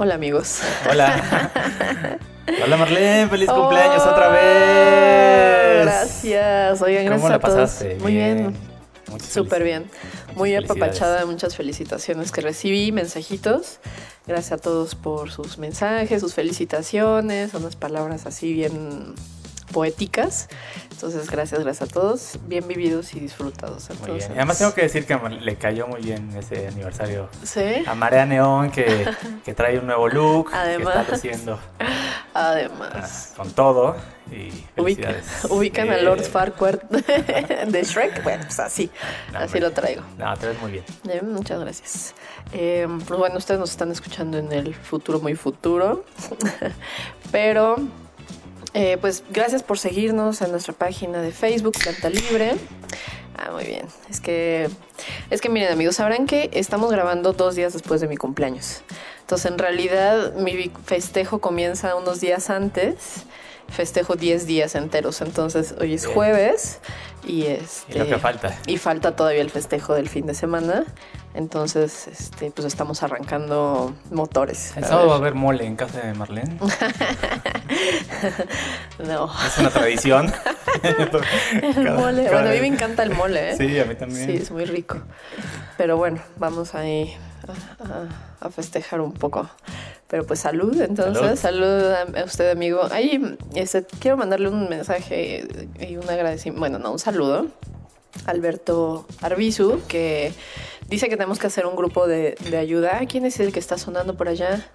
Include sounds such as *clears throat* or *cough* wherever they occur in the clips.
Hola amigos. Hola. *laughs* Hola Marlene, feliz cumpleaños otra vez. Gracias. Oigan, gracias ¿Cómo la a todos. pasaste? Muy bien. Muchas Súper bien. Muy apapachada, muchas felicitaciones que recibí, mensajitos. Gracias a todos por sus mensajes, sus felicitaciones, unas palabras así bien poéticas. Entonces, gracias, gracias a todos. Bien vividos y disfrutados. Muy Entonces, bien. Y además tengo que decir que a- le cayó muy bien ese aniversario Sí, a Marea Neón que, *laughs* que trae un nuevo look, Además. que está luciendo ah, además. con todo y Ubica- ubican a Eh, Lord Farquaad *laughs* de Shrek. Bueno, pues así, No, así lo traigo. No, te ves muy bien. Eh, muchas gracias. Eh, pues bueno, ustedes nos están escuchando en el futuro muy futuro, *laughs* pero eh, pues gracias por seguirnos en nuestra página de Facebook, Planta Libre. Ah, muy bien. Es que, es que miren amigos, sabrán que estamos grabando dos días después de mi cumpleaños. Entonces en realidad mi festejo comienza unos días antes. Festejo 10 días enteros. Entonces hoy es jueves y este Y lo que falta. y falta todavía el festejo del fin de semana. Entonces, este, pues estamos arrancando motores. El sábado va a haber mole en casa de Marlene. *laughs* No. Es una tradición. *laughs* El mole. cada Bueno, a mí me encanta el mole, ¿eh? Sí, a mí también. Sí, es muy rico. Pero bueno, vamos ahí a, festejar un poco. Pero pues salud, entonces, salud, a, a usted, amigo. Ahí este, quiero mandarle un mensaje y un agradecimiento, bueno, no, un saludo. Alberto Arbizu, que dice que tenemos que hacer un grupo de, de ayuda. ¿Quién es el que está sonando por allá?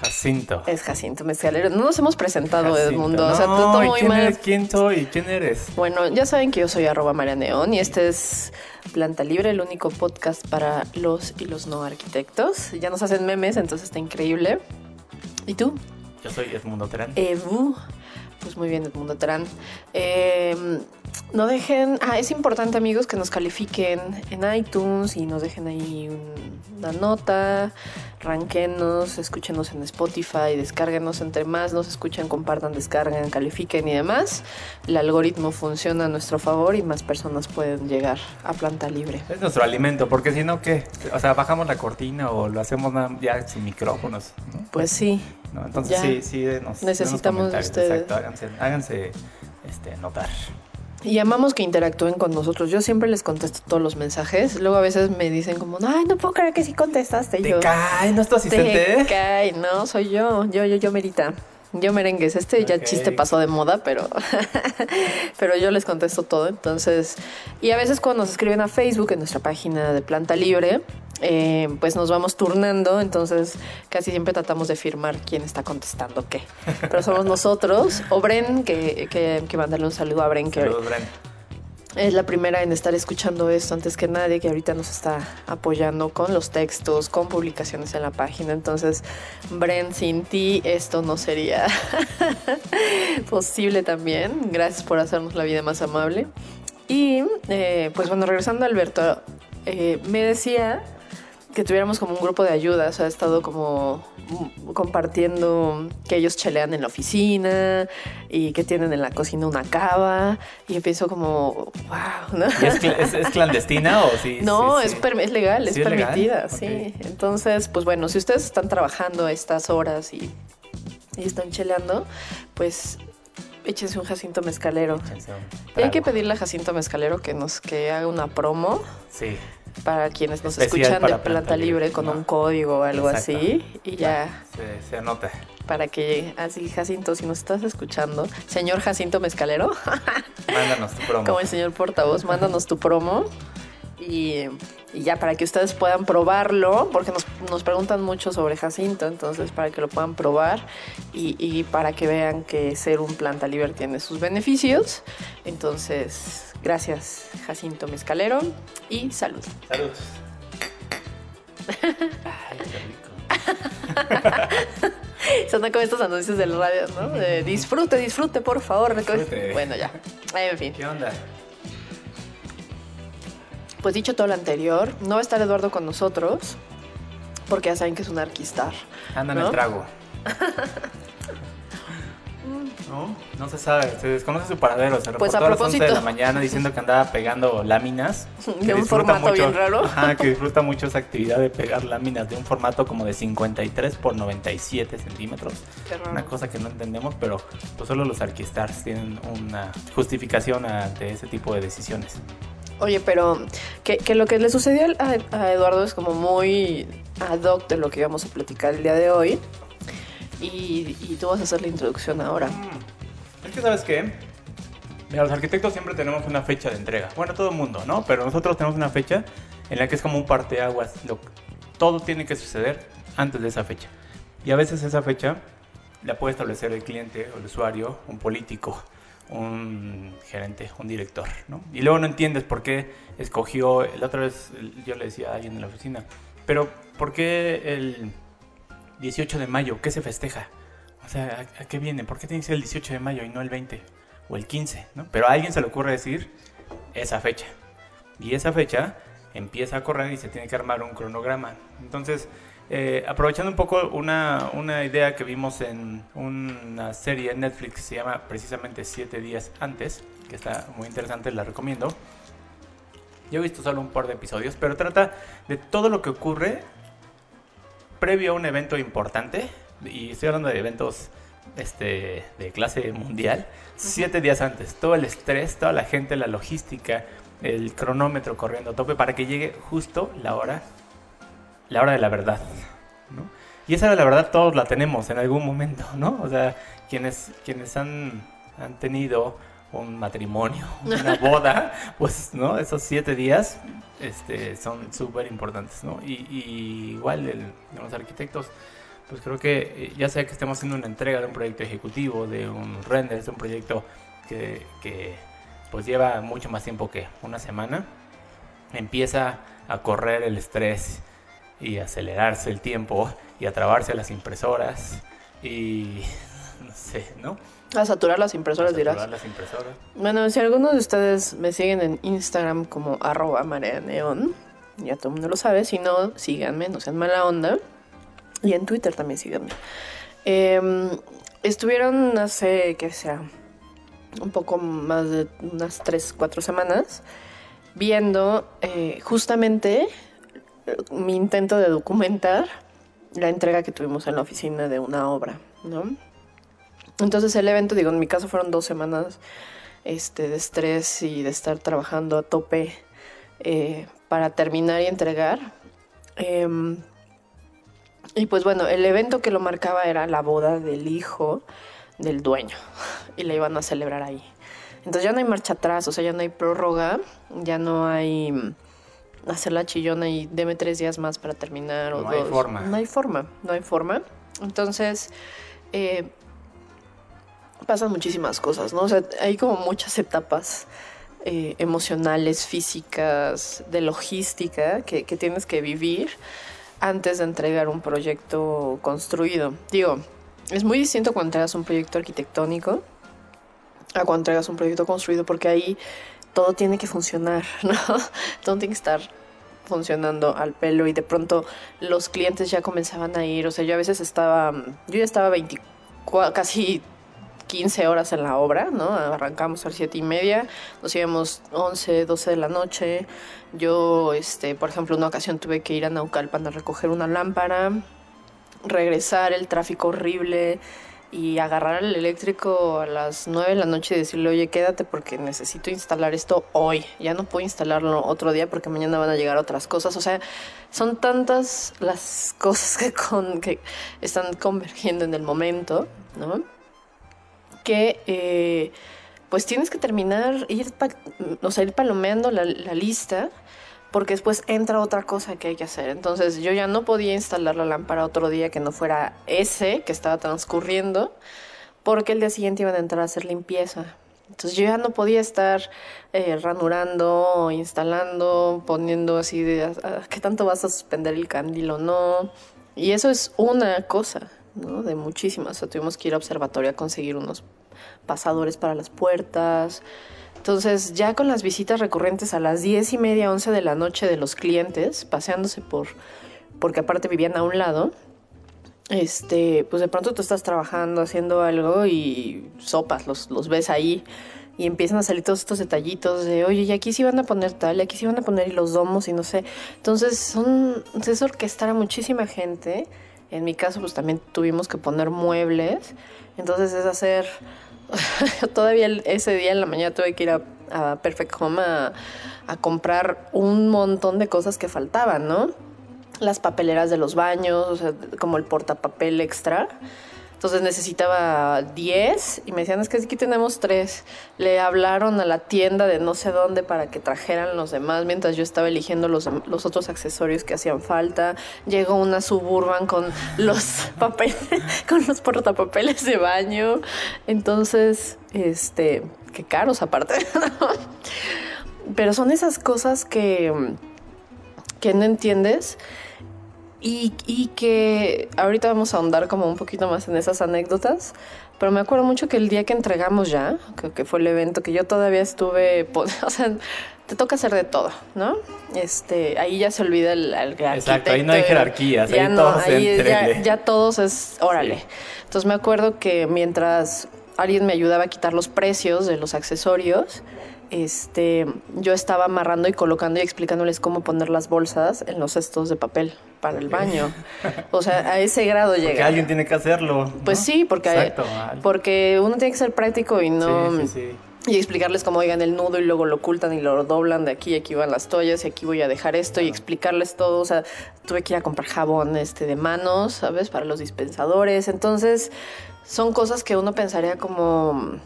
Jacinto. Es Jacinto Mezcalero. No nos hemos presentado, Jacinto. Edmundo. O sea, No, todo ¿y muy quién mal. eres? ¿Quién soy? ¿Quién eres? Bueno, ya saben que yo soy arroba María Neón y este es Planta Libre, el único podcast para los y los no arquitectos. Ya nos hacen memes, entonces está increíble. ¿Y tú? Yo soy Edmundo Terán. Evu. Pues muy bien, Edmundo Terán. Eh, no dejen. Ah, es importante, amigos, que nos califiquen en iTunes y nos dejen ahí un- una nota. Ranquenos, escúchenos en Spotify, descárguenos entre más nos escuchan, compartan, descarguen, califiquen y demás. El algoritmo funciona a nuestro favor y más personas pueden llegar a planta libre. Es nuestro alimento, porque si no, ¿qué? O sea, bajamos la cortina o lo hacemos ya sin micrófonos, ¿no? Pues sí, ¿No? Entonces Ya. sí, sí, denos, Necesitamos de ustedes. Exacto, háganse, háganse este, notar. Y amamos que interactúen con nosotros. Yo siempre les contesto todos los mensajes. Luego a veces me dicen como, ay, no puedo creer que sí contestaste. ¿Te yo, cae? ¿No es tu asistente? Te cae, no, soy yo. Yo, yo, yo, Merita. Yo merengues. Este ya Ok. chiste pasó de moda, pero, *laughs* pero yo les contesto todo. Entonces, y a veces cuando nos escriben a Facebook, en nuestra página de Planta Libre, eh, pues nos vamos turnando. Entonces, casi siempre tratamos de firmar quién está contestando qué. Pero somos *laughs* nosotros. O Bren, que, que, que mandarle un saludo a Bren, que Saludos, Bren. es la primera en estar escuchando esto antes que nadie, que ahorita nos está apoyando con los textos, con publicaciones en la página. Entonces, Bren, sin ti esto no sería *laughs* posible también. Gracias por hacernos la vida más amable. Y, eh, pues bueno, regresando a Alberto, eh, me decía que tuviéramos como un grupo de ayuda, o sea, ha estado como compartiendo que ellos chelean en la oficina y que tienen en la cocina una cava y empiezo como, wow, ¿no? ¿Y es, cl- es- es clandestina o sí? *laughs* No, sí, es, sí? es legal, ¿Sí es legal? permitida, sí. Entonces, pues bueno, si ustedes están trabajando a estas horas y, y están cheleando, pues échense un Jacinto Mezcalero. Échense un Y hay que pedirle a Jacinto Mezcalero que nos que haga una promo Sí. para quienes nos Especial escuchan de Planta Libre Libre, con ¿no? un código o algo Exacto. así y ya Se, se anota. para que. Así, Jacinto, si nos estás escuchando, señor Jacinto Mezcalero, Mándanos tu promo. como el señor portavoz, mándanos tu promo y, y ya para que ustedes puedan probarlo, porque nos, nos preguntan mucho sobre Jacinto, entonces para que lo puedan probar y, y para que vean que ser un planta libre tiene sus beneficios. Entonces, gracias Jacinto Mezcalero y salud. Saludos. Ay, qué rico. *laughs* Son como estos anuncios del radio, ¿no? De disfrute, disfrute, por favor. Disfrute. Bueno, ya. En fin. ¿Qué onda? Pues dicho todo lo anterior, no va a estar Eduardo con nosotros, porque ya saben que es un arquistar. Anda en ¿no? el trago. *laughs* No, no se sabe, se desconoce su paradero. Se Pues reportó a a, las 11 de la mañana diciendo que andaba pegando láminas. *laughs* De que un disfruta formato bien raro. Ajá, que *laughs* disfruta mucho esa actividad de pegar láminas de un formato como de 53 por 97 centímetros. Qué raro. Una cosa que no entendemos, pero pues solo los arquistars tienen una justificación ante ese tipo de decisiones. Oye, pero que, que lo que le sucedió a, a Eduardo es como muy ad hoc de lo que íbamos a platicar el día de hoy. Y, y tú vas a hacer la introducción ahora. Es que, ¿sabes qué? Mira, los arquitectos siempre tenemos una fecha de entrega. Bueno, todo el mundo, ¿no? Pero nosotros tenemos una fecha en la que es como un parteaguas. Lo, todo tiene que suceder antes de esa fecha. Y a veces esa fecha la puede establecer el cliente el usuario, un político, un gerente, un director, ¿no? Y luego no entiendes por qué escogió, la otra vez yo le decía a alguien en la oficina, pero ¿por qué el 18 de mayo? ¿Qué se festeja? O sea, ¿a, qué viene? ¿Por qué tiene que ser el 18 de mayo y no el 20 o el 15? ¿no? Pero a alguien se le ocurre decir esa fecha. Y esa fecha empieza a correr y se tiene que armar un cronograma. Entonces, eh, aprovechando un poco una, una idea que vimos en una serie en Netflix que se llama precisamente Siete días antes, que está muy interesante, la recomiendo. Yo he visto solo un par de episodios, pero trata de todo lo que ocurre previo a un evento importante, y estoy hablando de eventos este, de clase mundial, siete días antes, todo el estrés, toda la gente, la logística, el cronómetro corriendo a tope para que llegue justo la hora, la hora de la verdad, ¿no? Y esa hora de la verdad todos la tenemos en algún momento, ¿no? O sea, quienes, quienes han, han tenido un matrimonio, *laughs* una boda, pues, ¿no? Esos siete días este, son súper importantes, ¿no? Y, y igual el- los arquitectos, pues creo que eh, ya sea que estemos haciendo una entrega de un proyecto ejecutivo, de un render, de un proyecto que, que, pues lleva mucho más tiempo que una semana, empieza a correr el estrés y a acelerarse el tiempo y a trabarse las impresoras y *laughs* no sé, ¿no? A saturar las impresoras, A saturar dirás. las impresoras. Bueno, si algunos de ustedes me siguen en Instagram como arroba mareaneón, ya todo el mundo lo sabe. Si no, síganme, no sean mala onda. Y en Twitter también síganme. Em, estuvieron hace, que sea, un poco más de unas 3, 4 semanas viendo eh, justamente mi intento de documentar la entrega que tuvimos en la oficina de una obra, ¿no? Entonces el evento, digo, en mi caso fueron dos semanas este, de estrés y de estar trabajando a tope eh, para terminar y entregar. Em, y pues bueno, el evento que lo marcaba era la boda del hijo del dueño y la iban a celebrar ahí. Entonces ya no hay marcha atrás, o sea, ya no hay prórroga, ya no hay hacer la chillona y deme tres días más para terminar o No hay forma. No hay forma, no hay forma. Entonces, eh, pasan muchísimas cosas, ¿no? O sea, hay como muchas etapas eh, emocionales, físicas, de logística que, que tienes que vivir antes de entregar un proyecto construido. Digo, es muy distinto cuando entregas un proyecto arquitectónico a cuando entregas un proyecto construido porque ahí todo tiene que funcionar, *laughs* ¿no? Todo tiene que estar funcionando al pelo y de pronto los clientes ya comenzaban a ir, o sea, yo a veces estaba, yo ya estaba 24, casi 15 horas en la obra, ¿no? Arrancamos a las 7 y media, nos íbamos 11, 12 de la noche. Yo, este, por ejemplo, una ocasión tuve que ir a Naucalpan a recoger una lámpara, regresar, el tráfico horrible y agarrar el eléctrico a las 9 de la noche y decirle, oye, quédate porque necesito instalar esto hoy. Ya no puedo instalarlo otro día porque mañana van a llegar otras cosas. O sea, son tantas las *laughs* cosas que, están convergiendo en el momento, ¿no? que eh, pues tienes que terminar, ir, o sea, ir palomeando la lista porque después entra otra cosa que hay que hacer. Entonces yo ya no podía instalar la lámpara otro día que no fuera ese que estaba transcurriendo porque el día siguiente iban a entrar a hacer limpieza. Entonces yo ya no podía estar eh, ranurando, instalando, poniendo así de ah, ah, qué tanto vas a suspender el candil o no. Y eso es una cosa, ¿no? De muchísimas. O sea, tuvimos que ir a observatorio a conseguir unos pasadores para las puertas. Entonces, ya con las visitas recurrentes a las diez y media, once de la noche de los clientes, paseándose por, porque aparte vivían a un lado, este, pues de pronto tú estás trabajando, haciendo algo y sopas, los, los ves ahí y empiezan a salir todos estos detallitos de, oye, y aquí sí van a poner tal, y aquí sí van a poner y los domos y no sé. Entonces, son, es orquestar a muchísima gente. En mi caso, pues también tuvimos que poner muebles. Entonces, es hacer. *laughs* Todavía ese día en la mañana tuve que ir a, a Perfect Home a, a comprar un montón de cosas que faltaban, ¿no? Las papeleras de los baños, o sea, como el portapapel extra. Entonces necesitaba 10 y me decían, es que aquí tenemos 3. Le hablaron a la tienda de no sé dónde para que trajeran los demás mientras yo estaba eligiendo los, los otros accesorios que hacían falta. Llegó una suburban con los *laughs* papeles, con los portapapeles de baño. Entonces, este, qué caros aparte. *laughs* Pero son esas cosas que, que no entiendes y, y, que ahorita vamos a ahondar como un poquito más en esas anécdotas, pero me acuerdo mucho que el día que entregamos ya, que, que fue el evento, que yo todavía estuve, *laughs* o sea, te toca hacer de todo, ¿no? Este, ahí ya se olvida el, el Exacto, ahí no hay jerarquías, ya ahí no, todos ahí ya, ya todos es, órale. Sí. Entonces me acuerdo que mientras alguien me ayudaba a quitar los precios de los accesorios, este, yo estaba amarrando y colocando y explicándoles cómo poner las bolsas en los cestos de papel para el baño. *laughs* O sea, a ese grado Porque llega. alguien tiene que hacerlo. Pues sí, porque, Exacto. porque uno tiene que ser práctico y no... Sí, sí, sí. Y explicarles cómo oigan el nudo y luego lo ocultan y lo doblan de aquí, aquí van las toallas y aquí voy a dejar esto y explicarles todo. O sea, tuve que ir a comprar jabón este, de manos, ¿sabes? Para los dispensadores. Entonces, son cosas que uno pensaría como,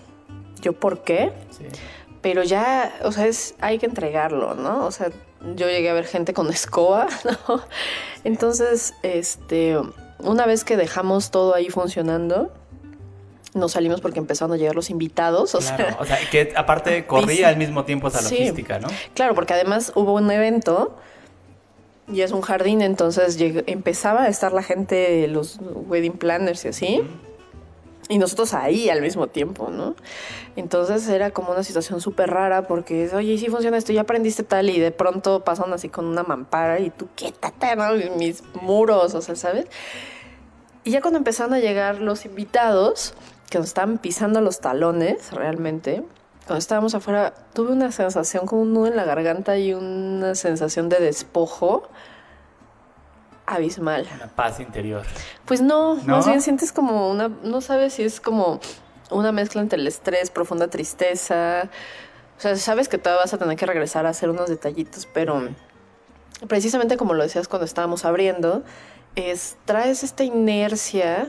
¿yo por qué? Sí. Pero ya, o sea, es, hay que entregarlo, ¿no? O sea, yo llegué a ver gente con escoba, *laughs* ¿no? Entonces, este, una vez que dejamos todo ahí funcionando, nos salimos porque empezaron a llegar los invitados, o Claro, sea, o sea, que aparte *laughs* corría al mismo tiempo esa Sí. logística, ¿no? Claro, porque además hubo un evento y es un jardín, entonces empezaba a estar la gente, los wedding planners y así. Y nosotros ahí al mismo tiempo, ¿no? Entonces era como una situación súper rara porque, oye, sí funciona esto, ya aprendiste tal, y de pronto pasan así con una mampara y tú, quítate, ¿no? Mis muros, o sea, ¿sabes? Y ya cuando empezaron a llegar los invitados, que nos estaban pisando los talones realmente, cuando estábamos afuera, tuve una sensación como un nudo en la garganta y una sensación de despojo abismal. Una paz interior. Pues no, ¿No? más bien sientes como una, no sabes si es como una mezcla entre el estrés, profunda tristeza. O sea, sabes que todavía vas a tener que regresar a hacer unos detallitos, pero precisamente como lo decías cuando estábamos abriendo, es traes esta inercia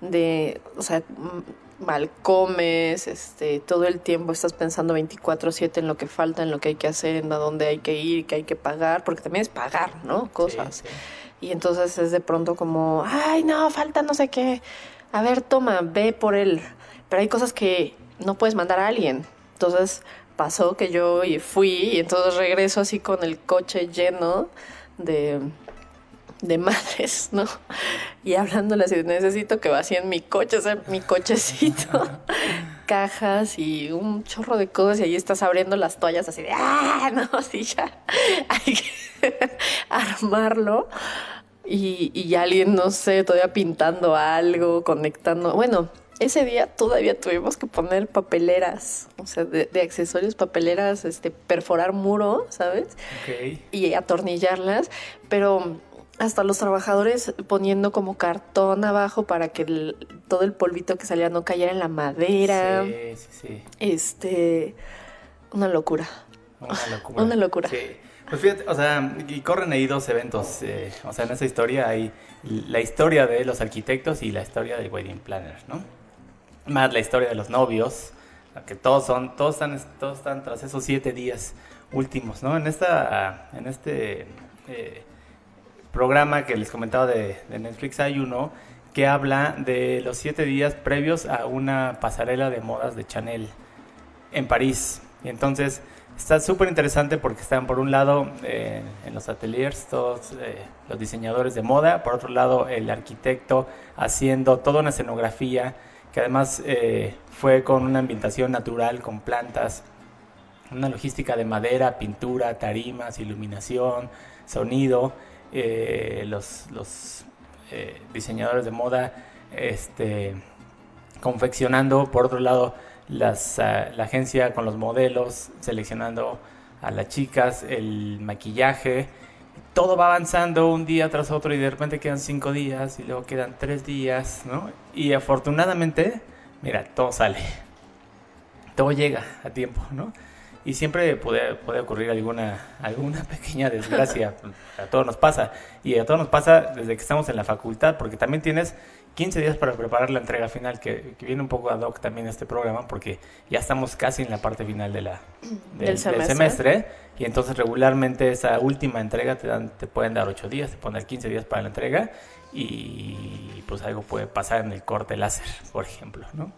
de, o sea, mal comes, este, todo el tiempo estás pensando 24/7 en lo que falta, en lo que hay que hacer, en a dónde hay que ir, que hay que pagar, porque también es pagar, ¿no? Cosas. Sí, sí. Y entonces es de pronto como, ay, no, falta no sé qué. A ver, toma, ve por él. Pero hay cosas que no puedes mandar a alguien. Entonces pasó que yo fui y entonces regreso así con el coche lleno de, de madres, *laughs* ¿no? Y hablándoles y necesito que vacíen mi coche, o sea, mi cochecito. *laughs* cajas y un chorro de cosas y ahí estás abriendo las toallas así de ¡ah! No, *laughs* así ya hay que *laughs* armarlo y, y alguien, no sé, todavía pintando algo, conectando. Bueno, ese día todavía tuvimos que poner papeleras, o sea, de, de accesorios, papeleras, este, perforar muro, ¿sabes? Y atornillarlas, pero hasta los trabajadores poniendo como cartón abajo para que el- todo el polvito que salía no cayera en la madera. Sí, sí, sí. Este, una locura. Una *laughs* locura. Una locura. Sí. Pues fíjate, o sea, y corren ahí dos eventos. eh, o sea, en esa historia hay la historia de los arquitectos y la historia del wedding planner, ¿no? Más la historia de los novios, que todos son, todos están, todos están tras esos siete días últimos, ¿no? En esta, en este eh, programa que les comentaba de, Netflix hay uno que habla de los siete días previos a una pasarela de modas de Chanel. en París. Y entonces está súper interesante porque están por un lado eh, en los ateliers todos eh, los diseñadores de moda, por otro lado el arquitecto haciendo toda una escenografía que además eh, fue con una ambientación natural, con plantas, una logística de madera, pintura, tarimas, iluminación, sonido. Los, los diseñadores de moda este, confeccionando, por otro lado, ah, la agencia con los modelos, seleccionando a las chicas, el maquillaje, todo va avanzando un día tras otro y de repente quedan cinco días y luego quedan tres días, ¿no? Y afortunadamente, mira, todo sale, *laughs* todo llega a tiempo, ¿no? Y siempre puede, puede ocurrir alguna, alguna *laughs* pequeña desgracia, a todos nos pasa, y a todos nos pasa desde que estamos en la facultad, porque también tienes 15 días para preparar la entrega final, que, viene un poco ad hoc también este programa, porque ya estamos casi en la parte final de la, *clears throat* del, semestre. y entonces regularmente esa última entrega te, dan, te pueden dar 8 días, te pueden dar 15 días para la entrega, y pues algo puede pasar en el corte láser, por ejemplo, ¿no?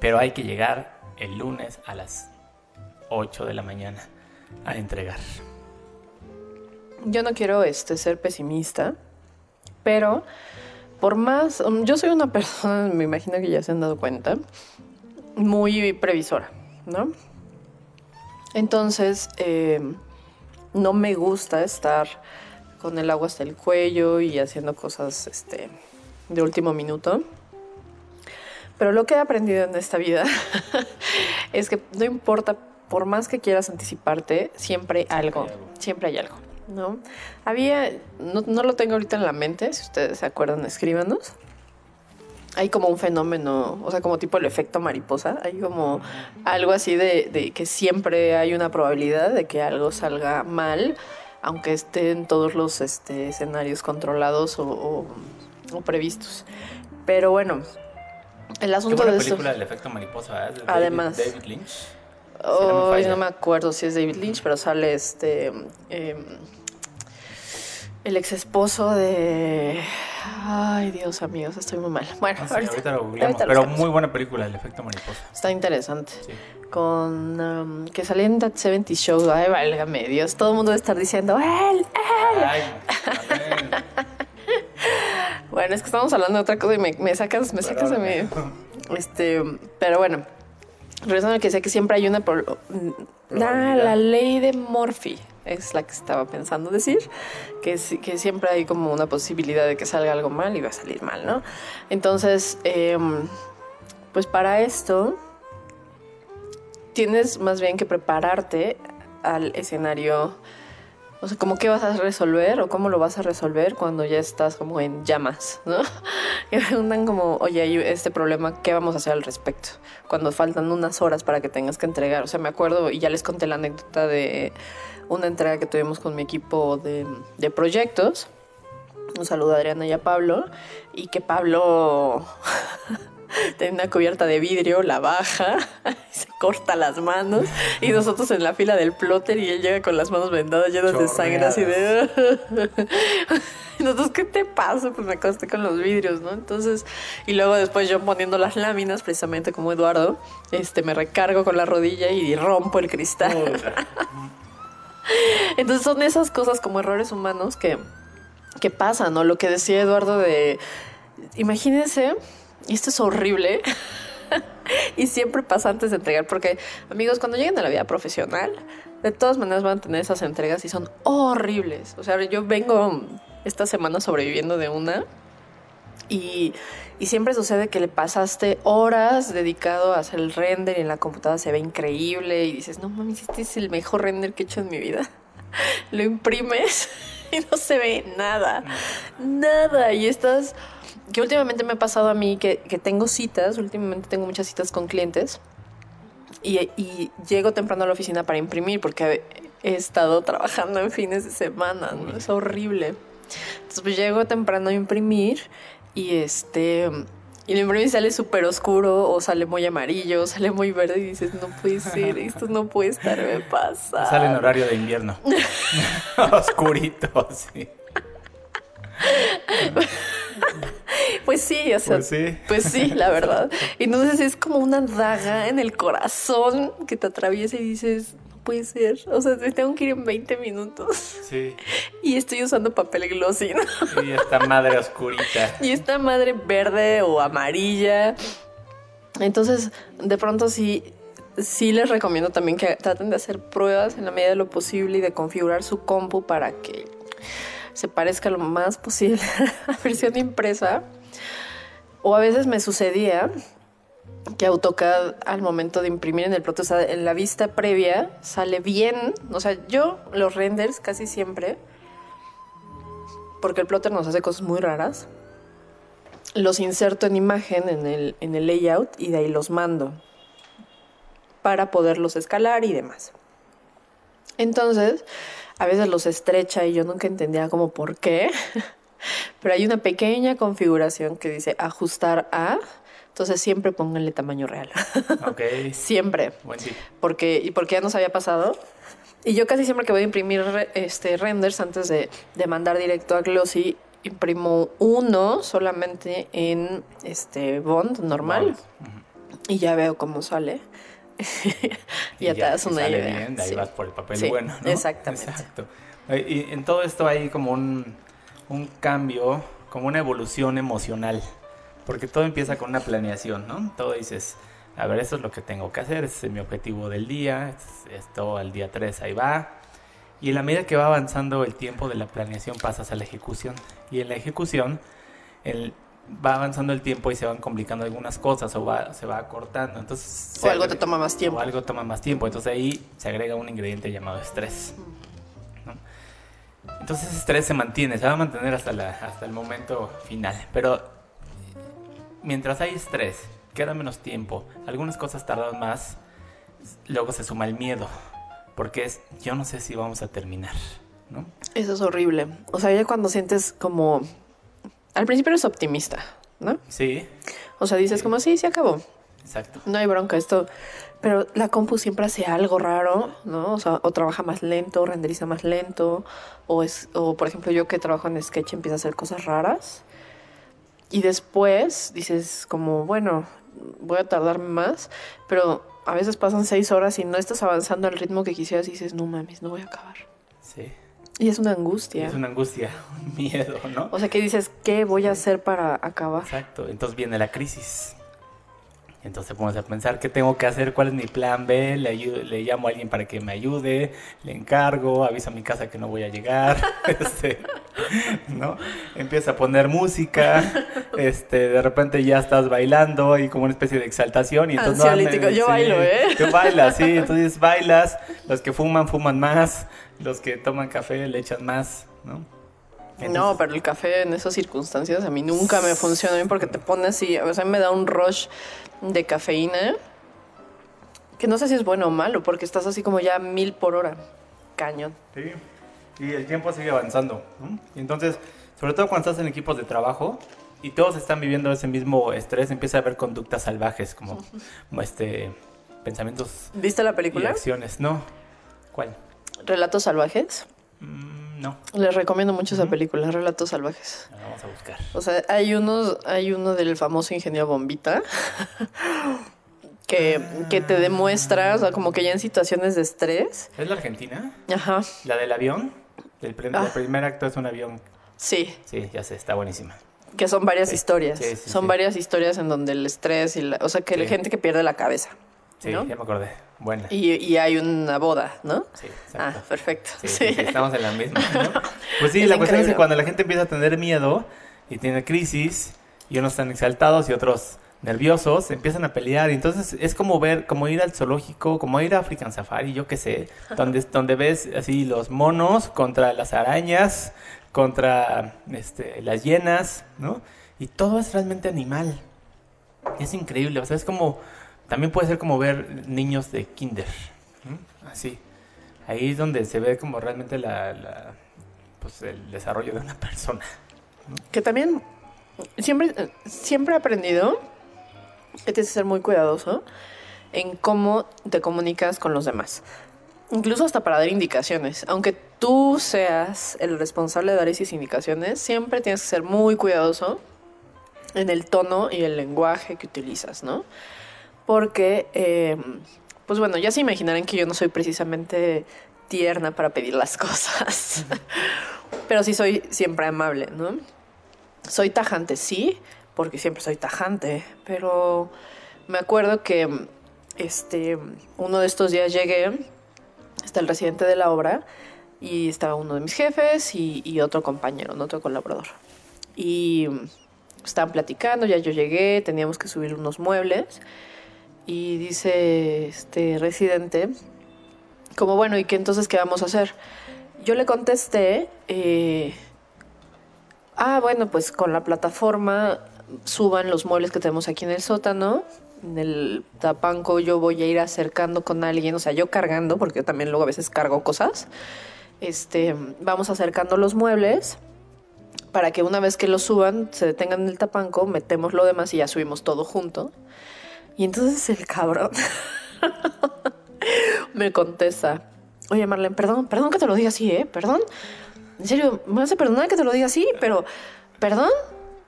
Pero hay que llegar el lunes a las 8 de la mañana a entregar. Yo no quiero este, ser pesimista, pero por más, um, yo soy una *laughs* persona, me imagino que ya se han dado cuenta, muy previsora, ¿no? Entonces, em, no me gusta estar con el agua hasta el cuello y haciendo cosas este, de último minuto. Pero lo que he aprendido en esta vida *laughs* es que no importa, por más que quieras anticiparte, siempre algo, siempre hay algo. ¿no? Había, no, lo tengo ahorita en la mente, si ustedes se acuerdan, escríbanos. Hay como un fenómeno, o sea, como tipo el efecto mariposa, hay como algo así de, que siempre hay una probabilidad de que algo salga mal, aunque estén todos los este, escenarios controlados o, previstos. Pero bueno, el asunto Qué de película del efecto mariposa, Además, David Lynch. No, no, me acuerdo si es David Lynch, pero sale este. Em, el ex esposo de. Ay, Dios, amigos, estoy muy mal. Bueno, ah, ahorita, lo googleamos. Pero muy buena película, El efecto mariposa. Está interesante. Con. Um, que salía en That 70 Show. Ay, válgame Dios. Todo el mundo debe estar diciendo: ¡Él! ¡Él! Ay, *laughs* bueno, es que estamos hablando de otra cosa y me, sacas, me sacas de mi. Este. Pero bueno. Regresando a que sé que siempre hay una. Por, ah, la ley de Morphy es la que estaba pensando decir, que, que siempre hay como una posibilidad de que salga algo mal y va a salir mal, ¿no? Entonces, em, pues para esto tienes más bien que prepararte al escenario, o sea, como qué vas a resolver o cómo lo vas a resolver cuando ya estás como en llamas, ¿no? *laughs* Y preguntan como, oye, este problema, ¿qué vamos a hacer al respecto? Cuando faltan unas horas para que tengas que entregar. O sea, me acuerdo y ya les conté la anécdota de una entrega que tuvimos con mi equipo de, proyectos. Un saludo a Adriana y a Pablo. Y que Pablo *laughs* *laughs* tiene una cubierta de vidrio, la baja, *laughs* se corta las manos. Y nosotros en la fila del plotter y él llega con las manos vendadas llenas de sangre, así de. *laughs* nosotros, ¿qué te pasa? Pues me acosté con los vidrios, ¿no? Entonces, y luego después yo poniendo las láminas, precisamente como Eduardo, este, me recargo con la rodilla y rompo el cristal. Entonces son esas cosas como errores humanos que, que pasan, ¿no? Lo que decía Eduardo de, imagínense, y esto es horrible, *laughs* y siempre pasa antes de entregar, porque amigos, cuando lleguen a la vida profesional, de todas maneras van a tener esas entregas y son horribles. O sea, yo vengo esta semana sobreviviendo de una y, siempre sucede que le pasaste horas dedicado a hacer el render y en la computadora se ve increíble y dices, no mames, este es el mejor render que he hecho en mi vida. *laughs* Lo imprimes *laughs* y no se ve nada, nada. Y estás, que últimamente me ha pasado a mí que, tengo citas, últimamente tengo muchas citas con clientes y, y llego temprano a la oficina para imprimir porque he estado trabajando en fines de semana, ¿no? Es horrible. Entonces pues llego temprano a imprimir y este. Y el imprime sale súper oscuro o sale muy amarillo, *laughs* sale muy verde y dices, no puede ser, esto no puede estar me pasa. Sale en horario de invierno. *laughs* *laughs* Oscurito, sí. Pues sí, o sea, Pues sí. pues sí, la verdad. Entonces es como una daga en el corazón que te atraviesa y dices, no puede ser. O sea, te tengo que ir en 20 minutos Sí. y estoy usando papel glossy, ¿no? Y esta madre oscurita. *laughs* Y esta madre verde o amarilla. Entonces, de pronto sí, sí les recomiendo también que traten de hacer pruebas en la medida de lo posible y de configurar su compu para que se parezca lo más posible *laughs* a la versión impresa. O a veces me sucedía que AutoCAD al momento de imprimir en el proto, o sea, en la vista previa sale bien. O sea, yo los renders casi siempre, porque el plotter nos hace cosas muy raras, los inserto en imagen en el, en el layout y de ahí los mando para poderlos escalar y demás. Entonces, a veces los estrecha y yo nunca entendía como por qué, *laughs* pero hay una pequeña configuración que dice ajustar a, entonces siempre pónganle tamaño real, *laughs* Ok. siempre, Buen tip. porque, y porque ya nos había pasado. Y yo casi siempre que voy a imprimir re- este, renders antes de, de mandar directo a Glossy, imprimo uno solamente en este Bond normal y ya veo cómo sale. *laughs* y ya te das una sale idea. bien, de ahí Sí. vas por el papel Sí, bueno, ¿no? exactamente. Exacto. Y en todo esto hay como un, un cambio, como una evolución emocional. Porque todo empieza con una planeación, ¿no? Todo dices, a ver, esto es lo que tengo que hacer, este es mi objetivo del día, es- esto al día 3 ahí va. Y en la medida que va avanzando el tiempo de la planeación pasas a la ejecución. Y en la ejecución el, va avanzando el tiempo y se van complicando algunas cosas o va, se va acortando. Entonces, O algo te toma más tiempo. O algo toma más tiempo. Entonces ahí se agrega un ingrediente llamado estrés. Entonces ese estrés se mantiene, se va a mantener hasta, la, hasta el momento final. Pero mientras hay estrés, queda menos tiempo, algunas cosas tardan más, luego se suma el miedo. Porque es, yo no sé si vamos a terminar. ¿no? Eso es horrible. O sea, ya cuando sientes como... Al principio eres optimista, ¿no? Sí, O sea, dices como, sí, se acabó. exacto. No hay bronca esto. Pero la compu siempre hace algo raro, ¿no? O sea, o trabaja más lento, renderiza más lento, o es, o por ejemplo yo que trabajo en Sketch empieza a hacer cosas raras. Y después dices como, bueno, voy a tardarme más, pero a veces pasan seis horas y no estás avanzando al ritmo que quisieras y dices, no mames, no voy a acabar. Sí. Y es una angustia. Es una angustia, *laughs* un miedo, ¿no? O sea, que dices, ¿qué voy a hacer para acabar? Exacto, entonces viene la crisis. Entonces pones a pensar qué tengo que hacer, cuál es mi plan B, le, ayu- le llamo a alguien para que me ayude, le encargo, aviso a mi casa que no voy a llegar, *laughs* este, ¿no? Empieza a poner música, *laughs* este, de repente ya estás bailando y como una especie de exaltación y entonces Ansiolítico, yo bailo, ¿eh? Tú bailas, sí, *laughs* entonces bailas, los que fuman fuman más, los que toman café le echan más, ¿no? No, pero el café en esas circunstancias a mí nunca me funciona bien porque te pone así, o sea, me da un rush de cafeína que no sé si es bueno o malo porque estás así como ya a mil por hora. Cañón. Sí, y el tiempo sigue avanzando. ¿no? Y entonces, sobre todo cuando estás en equipos de trabajo y todos están viviendo ese mismo estrés, empieza a haber conductas salvajes como, como este pensamientos ¿Viste la y película? acciones. No, ¿cuál? Relatos salvajes. Mm, no, Les recomiendo mucho esa película, Relatos salvajes. la vamos a buscar. O sea, hay unos, hay uno del famoso ingeniero Bombita *laughs* que, que te demuestra, o sea, como que ya en situaciones de estrés. ¿Es la Argentina? Ajá, ¿La del avión? El, prim- Ah. el primer acto es un avión. sí, Sí, ya sé, está buenísima. que son varias Sí, historias. sí, sí, son varias historias en donde el estrés y la, o sea, que la gente que pierde la cabeza. Sí, ¿No? ya me acordé. Buena. Y, y hay una boda, ¿no? Sí, Ah, exacto. perfecto. Sí, Sí. sí, sí, estamos en la misma. ¿no? *laughs* Pues sí, Es la cuestión es que cuando la gente empieza a tener miedo y tiene crisis, y unos están exaltados y otros nerviosos, empiezan a pelear. Y entonces es como ver, como ir al zoológico, como ir a African Safari, yo qué sé, donde, donde ves así los monos contra las arañas, contra este, las hienas, ¿no? Y todo es realmente animal. Es increíble, o sea, es como, también puede ser como ver niños de kinder, así. Ahí es donde se ve como realmente la, la- pues el desarrollo de una persona. Que también siempre, siempre he aprendido que tienes que ser muy cuidadoso en cómo te comunicas con los demás. Incluso hasta para dar indicaciones. Aunque tú seas el responsable de dar esas indicaciones, siempre tienes que ser muy cuidadoso en el tono y el lenguaje que utilizas, ¿no? Porque, eh, pues bueno, ya se imaginarán que yo no soy precisamente tierna para pedir las *laughs* cosas, pero sí soy siempre amable, ¿no? Soy tajante, sí, porque siempre soy tajante, pero me acuerdo que este, uno de estos días llegué, está el residente de la obra, y estaba uno de mis jefes y, y otro compañero, otro colaborador. Y estaban platicando, ya yo llegué, teníamos que subir unos muebles y dice este residente, como bueno, ¿y qué entonces qué vamos a hacer? Yo le contesté, eh, ah, bueno, pues con la plataforma suban los muebles que tenemos aquí en el sótano. En el tapanco yo voy a ir acercando con alguien, o sea, yo cargando, porque yo también luego a veces cargo cosas. Este, vamos acercando los muebles para que una vez que los suban, se detengan en el tapanco, metemos lo demás y ya subimos todo junto. Y entonces el cabrón *laughs* me contesta, oye Marlene, perdón, perdón que te lo diga así, ¿eh? Perdón. En serio, me hace perdonar que te lo diga así, pero, perdón,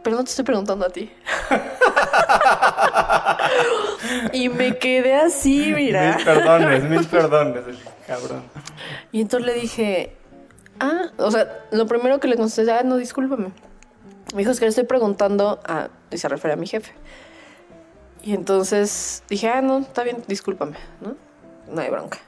perdón, te estoy preguntando a ti. *laughs* y me quedé así, mira. Mil perdones, mil perdones, cabrón. Y entonces le dije, ah, o sea, lo primero que le contesté, ah, no, discúlpame. Me dijo, es que le estoy preguntando a, y se refiere a mi jefe. Y entonces dije, ah, no, está bien, discúlpame, ¿no? No hay bronca.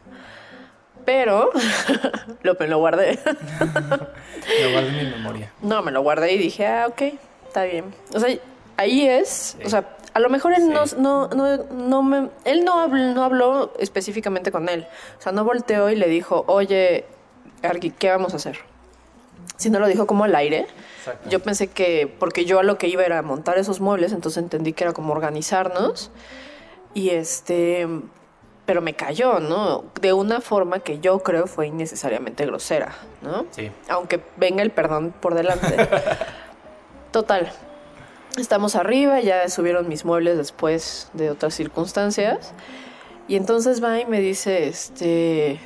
Pero *laughs* lo, me lo guardé. *laughs* lo guardé en mi memoria. No, me lo guardé y dije, ah, ok, está bien. O sea, ahí es, o sea, a lo mejor él no, no, no, no, me, él no habló, no habló específicamente con él. O sea, no volteó y le dijo, oye, Arqui, ¿qué vamos a hacer? Si no lo dijo como al aire. Yo pensé que, porque yo a lo que iba era montar esos muebles, entonces entendí que era como organizarnos. Y este, pero me cayó, ¿no? De una forma que yo creo fue innecesariamente grosera, ¿no? Sí. Aunque venga el perdón por delante. *laughs* Total. Estamos arriba, ya subieron mis muebles después de otras circunstancias. Y entonces va y me dice, este,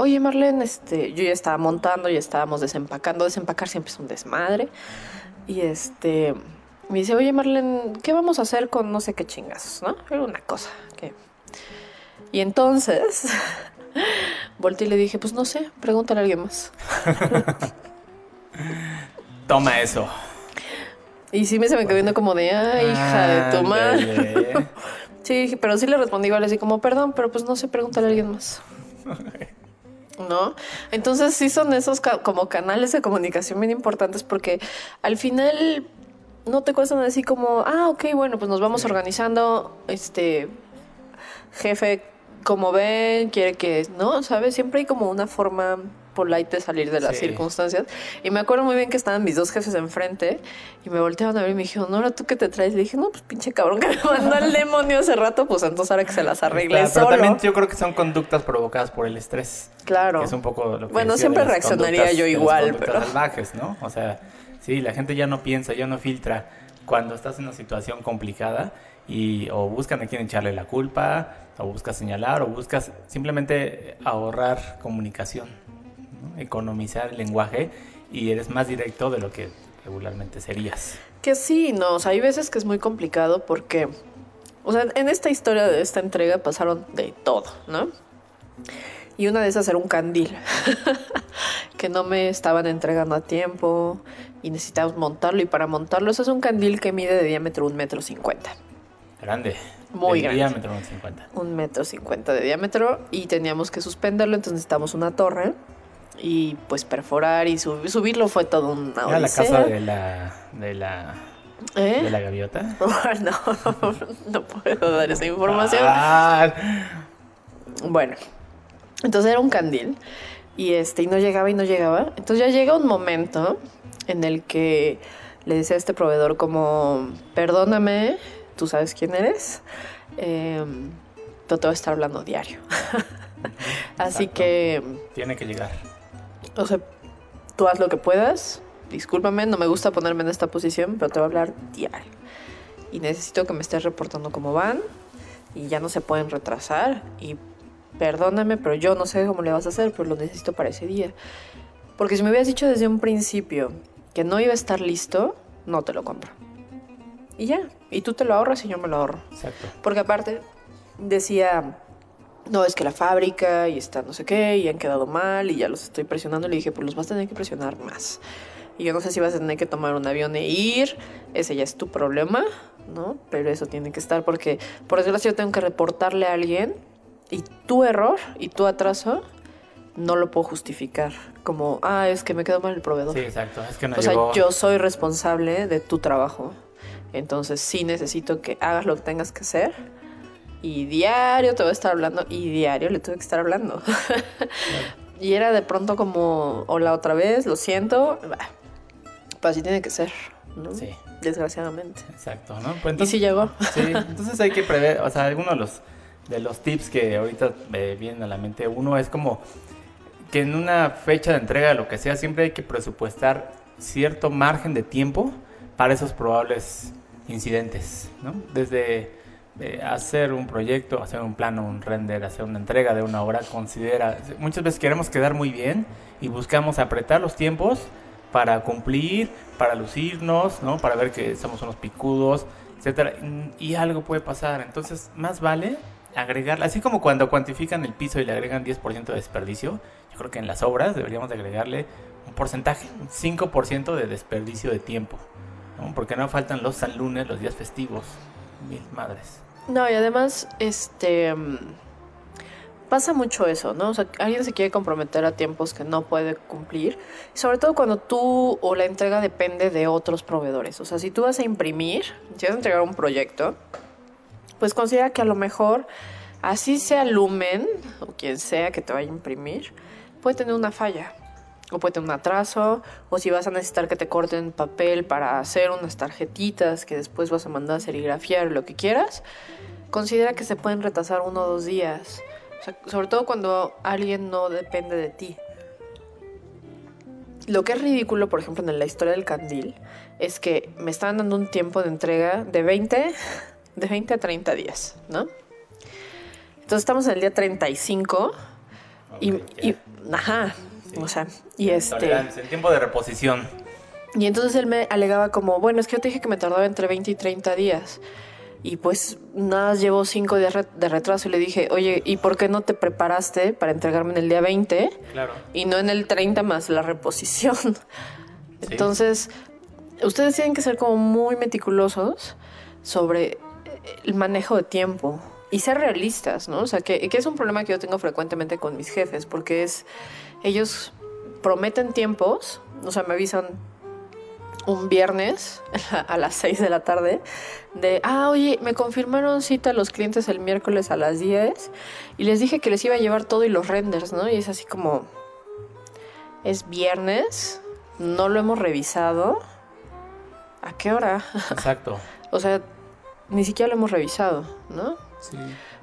oye Marlene, este, yo ya estaba montando, ya estábamos desempacando, desempacar siempre es un desmadre. Y este, me dice, oye Marlene, ¿qué vamos a hacer con no sé qué chingazos, no? Era una cosa que... Y entonces, *laughs* volteé y le dije, pues no sé, pregúntale a alguien más. *laughs* Toma eso. Y sí me se me quedó viendo como de, ay, hija de tu madre. *laughs* sí, pero sí le respondí igual así como, perdón, pero pues no sé, pregúntale a alguien más. ¿No? Entonces sí son esos como canales de comunicación bien importantes porque al final no te cuestan así como, ah, ok, bueno, pues nos vamos organizando, este, jefe, como ven, quiere que, ¿no? ¿Sabes? Siempre hay como una forma polite salir de las circunstancias. Y me acuerdo muy bien que estaban mis dos jefes enfrente y me volteaban a ver y me dijeron, no, ¿tú qué te traes? Le dije, no, pues pinche cabrón que me mandó el demonio hace rato, pues entonces ahora que se las arregle Pero también yo creo que son conductas provocadas por el estrés. Claro. es un poco lo que Bueno, siempre reaccionaría yo igual, pero... salvajes, ¿no? O sea, sí, la gente ya no piensa, ya no filtra cuando estás en una situación complicada y o buscan a quién echarle la culpa, o buscas señalar, o buscas simplemente ahorrar comunicación economizar el lenguaje y eres más directo de lo que regularmente serías. Que sí, no, o sea, hay veces que es muy complicado porque, o sea, en esta historia de esta entrega pasaron de todo, ¿no? Y una de esas era un candil, *laughs* que no me estaban entregando a tiempo y necesitábamos montarlo. Y para montarlo, eso es un candil que mide de diámetro un metro cincuenta. Grande. Muy de grande. diámetro un cincuenta. Un metro cincuenta de diámetro y teníamos que suspenderlo, entonces necesitamos una torre y pues perforar y subirlo fue todo una ¿Era la casa de la de la ¿Eh? de la gaviota? *laughs* no, no puedo dar esa información. Ah. Bueno, entonces era un candil y este y no llegaba y no llegaba. Entonces ya llega un momento en el que le dice a este proveedor como, perdóname, tú sabes quién eres, eh, te voy a estar hablando diario. *laughs* Así que... Tiene que llegar o sea, tú haz lo que puedas. Discúlpame, no me gusta ponerme en esta posición, pero te voy a hablar diario. Y necesito que me estés reportando cómo van. Y ya no se pueden retrasar. Y perdóname, pero yo no sé cómo le vas a hacer, pero lo necesito para ese día. Porque si me hubieras dicho desde un principio que no iba a estar listo, no te lo compro. y ya. Y tú te lo ahorras y yo me lo ahorro. Exacto. Porque aparte decía, no, es que la fábrica y está no sé qué, y han quedado mal, y ya los estoy presionando. Le dije, pues los vas a tener que presionar más. Y yo no sé si vas a tener que tomar un avión e ir, ese ya es tu problema, ¿no? Pero eso tiene que estar porque, por desgracia, yo tengo que reportarle a alguien y tu error y tu atraso no lo puedo justificar. Como, ah, es que me quedó mal el proveedor. Sí, exacto. Es que no o sea, yo soy responsable de tu trabajo. Entonces sí necesito que hagas lo que tengas que hacer. Y diario te voy a estar hablando. Y diario le tuve que estar hablando. *laughs* y era de pronto como, hola otra vez, lo siento. Bah, Pues así tiene que ser, ¿no? Sí. Desgraciadamente. Exacto, ¿no? Pues y sí llegó. Sí, entonces hay que prever, o sea, algunos de los, de los tips que ahorita me vienen a la mente, uno es como que en una fecha de entrega, lo que sea, siempre hay que presupuestar cierto margen de tiempo para esos probables incidentes, ¿no? Desde eh, hacer un proyecto, hacer un plano, un render, hacer una entrega de una hora, considera, muchas veces queremos quedar muy bien y buscamos apretar los tiempos para cumplir, para lucirnos, ¿no? Para ver que somos unos picudos, etcétera. Y algo puede pasar. Entonces, más vale agregar, así como cuando cuantifican el piso y le agregan 10% de desperdicio, yo creo que en las obras deberíamos de agregarle un porcentaje, un 5% de desperdicio de tiempo, ¿no? Porque no faltan los Lunes, los días festivos, mil madres. No, y además, este. mm, Pasa mucho eso, ¿no? O sea, alguien se quiere comprometer a tiempos que no puede cumplir. Sobre todo cuando tú o la entrega depende de otros proveedores. O sea, si tú vas a imprimir, si vas a entregar un proyecto, pues considera que a lo mejor, así sea Lumen o quien sea que te vaya a imprimir, puede tener una falla. O puede tener un atraso, o si vas a necesitar que te corten papel para hacer unas tarjetitas que después vas a mandar a serigrafiar, lo que quieras, considera que se pueden retrasar uno o dos días. O sea, sobre todo cuando alguien no depende de ti. Lo que es ridículo, por ejemplo, en la historia del candil, es que me estaban dando un tiempo de entrega de 20, de 20 a 30 días, ¿no? Entonces estamos en el día 35 y, Ok, y- ya. ajá, o sea, y este... El tiempo de reposición. Y entonces él me alegaba como, bueno, es que yo te dije que me tardaba entre 20 y 30 días. Y pues nada, llevo 5 días de retraso y le dije, oye, ¿y por qué no te preparaste para entregarme en el día 20 Claro. y no en el 30 más la reposición? *laughs* Entonces, ustedes tienen que ser como muy meticulosos sobre el manejo de tiempo y ser realistas, ¿no? O sea, que, que es un problema que yo tengo frecuentemente con mis jefes, porque es, ellos prometen tiempos, o sea, me avisan un viernes *laughs* a las 6 de la tarde de, ah, oye, me confirmaron cita a los clientes el miércoles a las 10 y les dije que les iba a llevar todo y los renders, ¿no? Y es así como, es viernes, no lo hemos revisado, ¿a qué hora? *laughs* Exacto. o sea, ni siquiera lo hemos revisado, ¿no? Sí.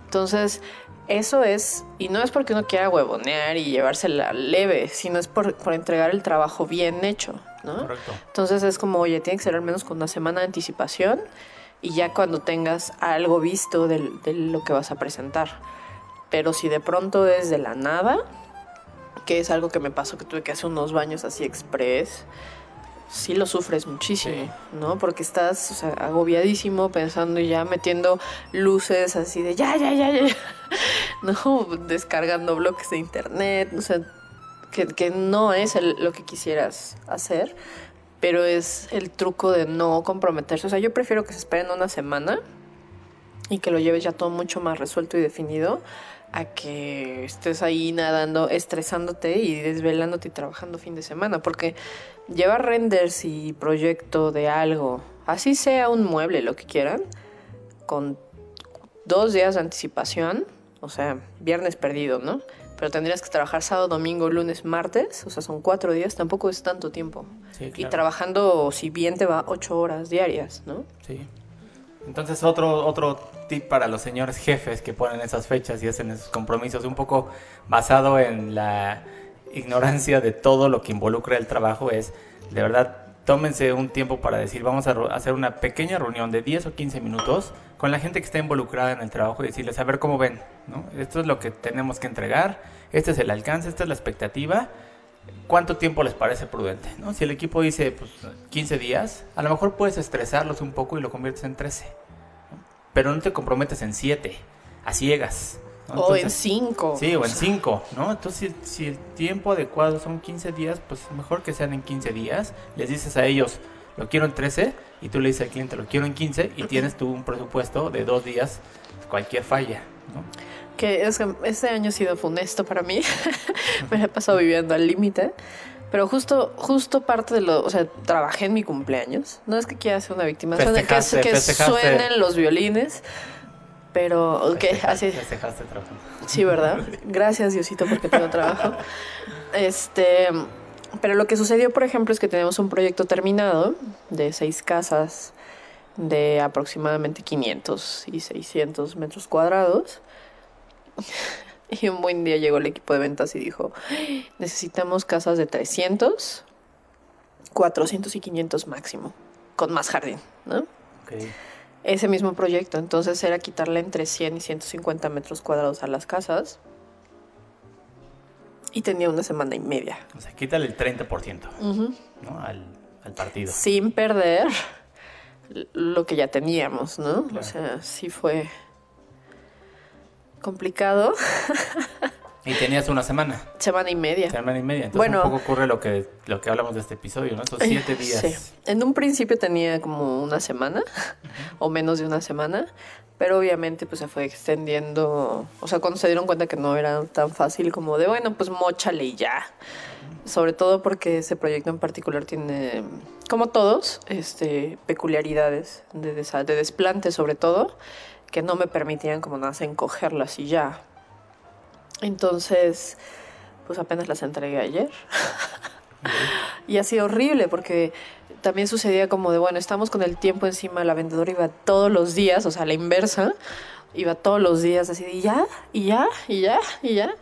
Entonces, eso es, y no es porque uno quiera huevonear y llevársela leve, sino es por, por entregar el trabajo bien hecho, ¿no? Correcto. Entonces es como, oye, tiene que ser al menos con una semana de anticipación y ya cuando tengas algo visto de, lo que vas a presentar. Pero si de pronto es de la nada, que es algo que me pasó que tuve que hacer unos baños así express, sí lo sufres muchísimo, Sí. ¿no? Porque estás o sea, agobiadísimo pensando y ya metiendo luces así de ya, ya, ya, ya, *laughs* ¿no? Descargando bloques de internet, o sea, que, no es lo que quisieras hacer, pero es el truco de no comprometerse. O sea, yo prefiero que se esperen una semana y que lo lleves ya todo mucho más resuelto y definido a que estés ahí nadando, estresándote y desvelándote y trabajando fin de semana, porque llevar renders y proyecto de algo, así sea un mueble, lo que quieran, con dos días de anticipación, o sea, viernes perdido, ¿no? Pero tendrías que trabajar sábado, domingo, lunes, martes, o sea, son cuatro días, tampoco es tanto tiempo. Sí, Y trabajando, si bien te va, ocho horas diarias, ¿no? Sí. Entonces otro, otro tip para los señores jefes que ponen esas fechas y hacen esos compromisos, un poco basado en la ignorancia de todo lo que involucra el trabajo, es de verdad tómense un tiempo para decir vamos a hacer una pequeña reunión de 10 o 15 minutos con la gente que está involucrada en el trabajo y decirles a ver cómo ven, ¿no? Esto es lo que tenemos que entregar, este es el alcance, esta es la expectativa cuánto tiempo les parece prudente, ¿no? Si el equipo dice, pues, 15 días, a lo mejor puedes estresarlos un poco y lo conviertes en 13. ¿no? Pero no te comprometes en 7, a ciegas. ¿No? o en Entonces- cinco. Sí, o en sea, 5, ¿no? Entonces, si, si el tiempo adecuado son 15 días, pues mejor que sean en 15 días. Les dices a ellos, lo quiero en 13, y tú le dices al cliente, lo quiero en 15, y tienes tú un presupuesto de dos días, cualquier falla, ¿no? Que es que este año ha sido funesto para mí. *laughs* Me he pasado viviendo al límite. Pero justo, justo parte de lo, o sea, trabajé en mi cumpleaños. No es que quiera ser una víctima, que, que suenen los violines. Pero, ok, Festeja- así. Festejaste trabajando. Sí, ¿verdad? *laughs* Gracias, Diosito, porque tengo trabajo. Este, pero lo que sucedió, por ejemplo, es que tenemos un proyecto terminado de seis casas de aproximadamente 500 y 600 metros cuadrados. *laughs* Y un buen día llegó el equipo de ventas y dijo, necesitamos casas de 300, 400 y 500 máximo, con más jardín, ¿no? Ok. Ese mismo proyecto. Entonces era quitarle entre 100 y 150 metros cuadrados a las casas. Y tenía una semana y media. O sea, quítale el 30%, Ujú. ¿no? Al, al partido. Sin perder lo que ya teníamos, ¿no? Claro. O sea, sí fue complicado. *laughs* Y tenías una semana, Semana y media. semana y media. Entonces Bueno. un poco ocurre lo que, lo que hablamos de este episodio, ¿no? Esos siete días. Sí. En un principio tenía como una semana o menos de una semana, pero obviamente pues se fue extendiendo, o sea, cuando se dieron cuenta que no era tan fácil como de, bueno, pues mochale y ya. Sobre todo porque ese proyecto en particular tiene, como todos, este, peculiaridades de, de desplante sobre todo, que no me permitían como nada encogerlas y ya. Entonces, pues apenas las entregué ayer. *laughs* Y ha sido horrible porque también sucedía como de, bueno, estamos con el tiempo encima, la vendedora iba todos los días, o sea, la inversa, iba todos los días así de, y ya, y ya, y ya, y ya.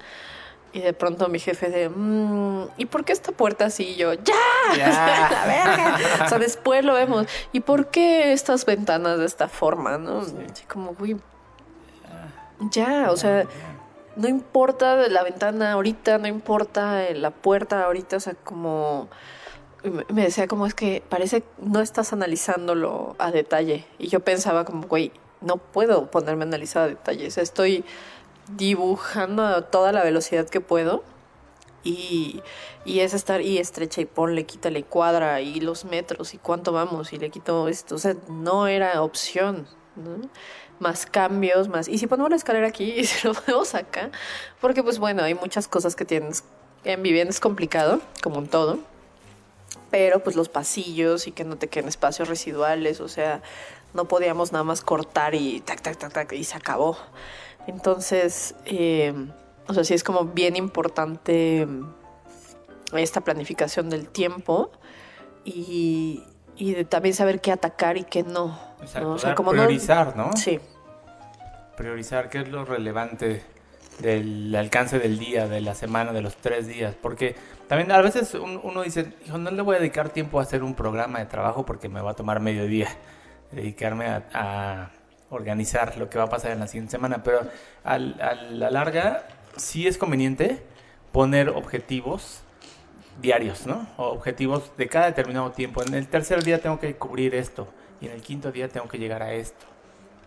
Y de pronto mi jefe de, "Mm, ¿y por qué esta puerta así? Y yo, ¡ya! *laughs* ¡La verga! O sea, después lo vemos. ¿Y por qué estas ventanas de esta forma, no? Así como, güey, ya, o sea, no importa la ventana ahorita, no importa la puerta ahorita, o sea, como me- me decía como es que parece no estás analizándolo a detalle y yo pensaba como, güey, no puedo ponerme a analizar a detalle, o sea, estoy dibujando a toda la velocidad que puedo y, y es estar y estrecha y ponle, quítale cuadra y los metros y cuánto vamos y le quito esto, o sea, no era opción, ¿no? Más cambios, más... Y si ponemos la escalera aquí y *laughs* si lo ponemos acá, porque pues bueno, hay muchas cosas que tienes en vivienda es complicado, como en todo, pero pues los pasillos y que no te queden espacios residuales, o sea, no podíamos nada más cortar y tac, tac, tac, tac, y se acabó. Entonces, eh, o sea, sí es como bien importante esta planificación del tiempo y, y de también saber qué atacar y qué no. Exacto, ¿no? O sea, como priorizar, ¿no? Sí, Priorizar qué es lo relevante del alcance del día, de la semana, de los tres días. Porque también a veces un- uno dice, hijo, no le voy a dedicar tiempo a hacer un programa de trabajo porque me va a tomar medio día dedicarme a, a organizar lo que va a pasar en la siguiente semana. Pero al- a la larga sí es conveniente poner objetivos diarios, ¿no? O objetivos de cada determinado tiempo. En el tercer día tengo que cubrir esto y en el quinto día tengo que llegar a esto.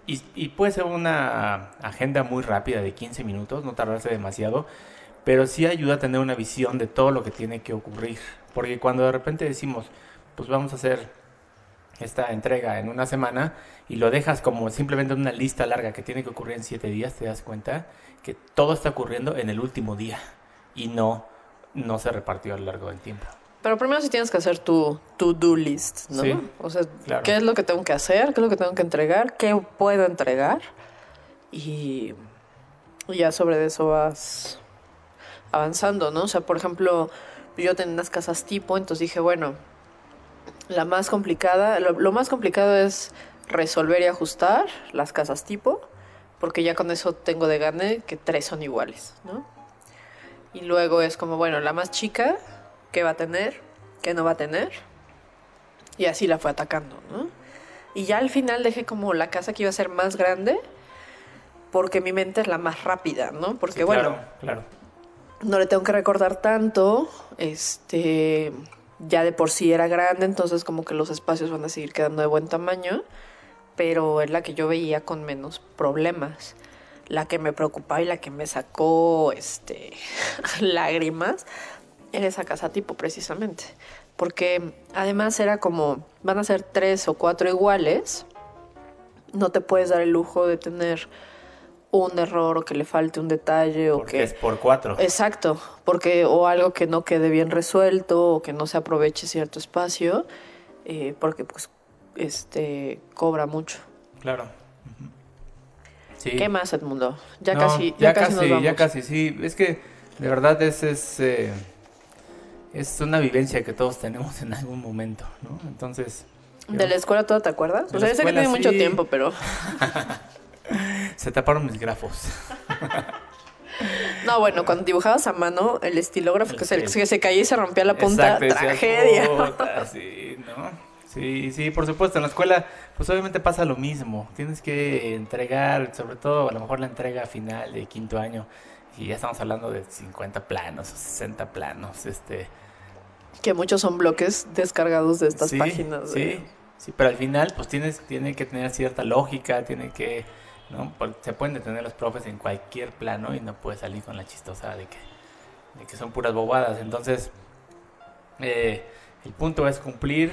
Y, y puede ser una agenda muy rápida de 15 minutos, no tardarse demasiado, pero sí ayuda a tener una visión de todo lo que tiene que ocurrir. Porque cuando de repente decimos, pues vamos a hacer esta entrega en una semana y lo dejas como simplemente una lista larga que tiene que ocurrir en 7 días, te das cuenta que todo está ocurriendo en el último día y no, no se repartió a lo largo del tiempo. pero primero sí tienes que hacer tu to-do list, ¿no? Sí, o sea, claro. qué es lo que tengo que hacer, qué es lo que tengo que entregar, qué puedo entregar y, ya sobre eso vas avanzando, ¿no? O sea, por ejemplo, yo tenía unas casas tipo, entonces dije, bueno, la más complicada, lo, lo más complicado es resolver y ajustar las casas tipo, porque ya con eso tengo de gane que tres son iguales, ¿no? Y luego es como, bueno, la más chica, ¿qué va a tener? ¿Qué no va a tener? Y así la fue atacando, ¿no? Y ya al final dejé como la casa que iba a ser más grande, porque mi mente es la más rápida, ¿no? Porque Sí, bueno, claro, claro. no le tengo que recordar tanto, este, ya de por sí era grande, entonces como que los espacios van a seguir quedando de buen tamaño, pero es la que yo veía con menos problemas. La que me preocupaba y la que me sacó este *laughs* lágrimas era esa casa tipo precisamente, porque además era como van a ser tres o cuatro iguales, no te puedes dar el lujo de tener un error o que le falte un detalle o Porque que es por cuatro. Exacto, porque o algo que no quede bien resuelto o que no se aproveche cierto espacio, eh, porque pues este cobra mucho. Claro. Sí. ¿Qué más, Edmundo? Ya No, casi, ya, casi, nos vamos. ya casi, sí. Es que de verdad es, es, eh, es una vivencia que todos tenemos en algún momento, ¿no? Entonces, ¿De la escuela toda te acuerdas? De O sea, yo sé que tiene mucho tiempo, pero... *laughs* *laughs* se taparon mis grafos. *laughs* No, bueno, cuando dibujabas a mano, el estilógrafo El que, se, que se caía y se rompía la punta, Exacto, tragedia. "Puta", sí, ¿no? Sí, sí, por supuesto, en la escuela, pues obviamente pasa lo mismo. Tienes que entregar, sobre todo a lo mejor la entrega final de quinto año, y ya estamos hablando de 50 planos o 60 planos, este... Que muchos son bloques descargados de estas sí, páginas. de- Sí, sí, pero al final, pues tienes, tiene que tener cierta lógica, tiene que, ¿no? Porque se pueden detener los profes en cualquier plano y no puedes salir con la chistosa de que, de que son puras bobadas. Entonces, eh, el punto es cumplir